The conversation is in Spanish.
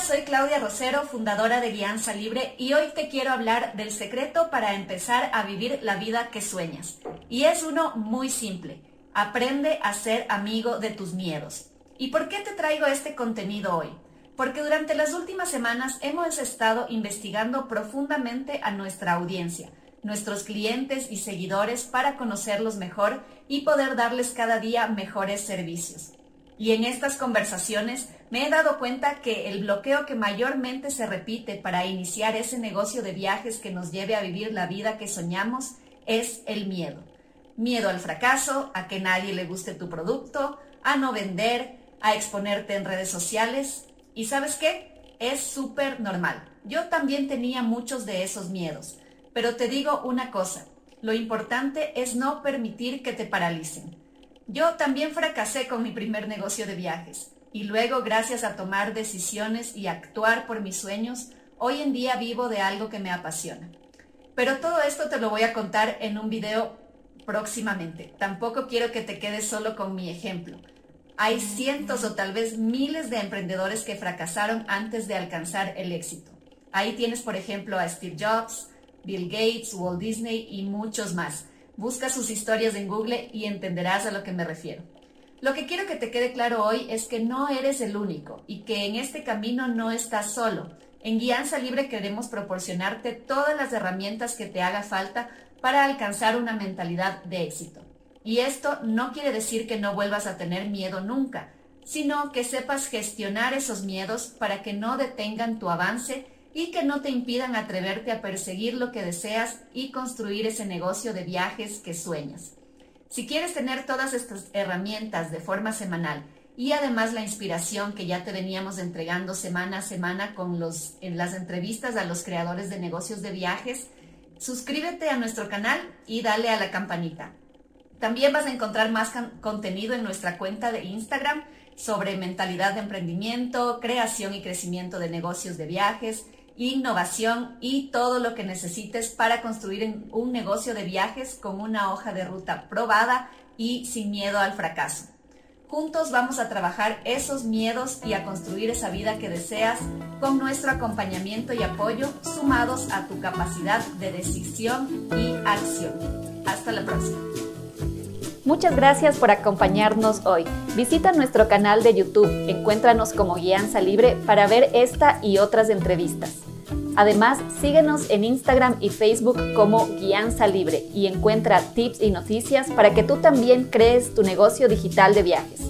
Soy Claudia Rosero, fundadora de Guianza Libre y hoy te quiero hablar del secreto para empezar a vivir la vida que sueñas. Y es uno muy simple. Aprende a ser amigo de tus miedos. ¿Y por qué te traigo este contenido hoy? Porque durante las últimas semanas hemos estado investigando profundamente a nuestra audiencia, nuestros clientes y seguidores para conocerlos mejor y poder darles cada día mejores servicios. Y en estas conversaciones me he dado cuenta que el bloqueo que mayormente se repite para iniciar ese negocio de viajes que nos lleve a vivir la vida que soñamos es el miedo. Miedo al fracaso, a que nadie le guste tu producto, a no vender, a exponerte en redes sociales. ¿Y sabes qué? Es súper normal. Yo también tenía muchos de esos miedos. Pero te digo una cosa, lo importante es no permitir que te paralicen. Yo también fracasé con mi primer negocio de viajes y luego, gracias a tomar decisiones y actuar por mis sueños, hoy en día vivo de algo que me apasiona. Pero todo esto te lo voy a contar en un video próximamente. Tampoco quiero que te quedes solo con mi ejemplo. Hay cientos o tal vez miles de emprendedores que fracasaron antes de alcanzar el éxito. Ahí tienes, por ejemplo, a Steve Jobs, Bill Gates, Walt Disney y muchos más. Busca sus historias en Google y entenderás a lo que me refiero. Lo que quiero que te quede claro hoy es que no eres el único y que en este camino no estás solo. En Guianza Libre queremos proporcionarte todas las herramientas que te haga falta para alcanzar una mentalidad de éxito. Y esto no quiere decir que no vuelvas a tener miedo nunca, sino que sepas gestionar esos miedos para que no detengan tu avance y que no te impidan atreverte a perseguir lo que deseas y construir ese negocio de viajes que sueñas. Si quieres tener todas estas herramientas de forma semanal y además la inspiración que ya te veníamos entregando semana a semana con los, en las entrevistas a los creadores de negocios de viajes, suscríbete a nuestro canal y dale a la campanita. También vas a encontrar más contenido en nuestra cuenta de Instagram sobre mentalidad de emprendimiento, creación y crecimiento de negocios de viajes, innovación y todo lo que necesites para construir un negocio de viajes con una hoja de ruta probada y sin miedo al fracaso. Juntos vamos a trabajar esos miedos y a construir esa vida que deseas con nuestro acompañamiento y apoyo sumados a tu capacidad de decisión y acción. Hasta la próxima. Muchas gracias por acompañarnos hoy. Visita nuestro canal de YouTube, encuéntranos como Guianza Libre para ver esta y otras entrevistas. Además, síguenos en Instagram y Facebook como Guianza Libre y encuentra tips y noticias para que tú también crees tu negocio digital de viajes.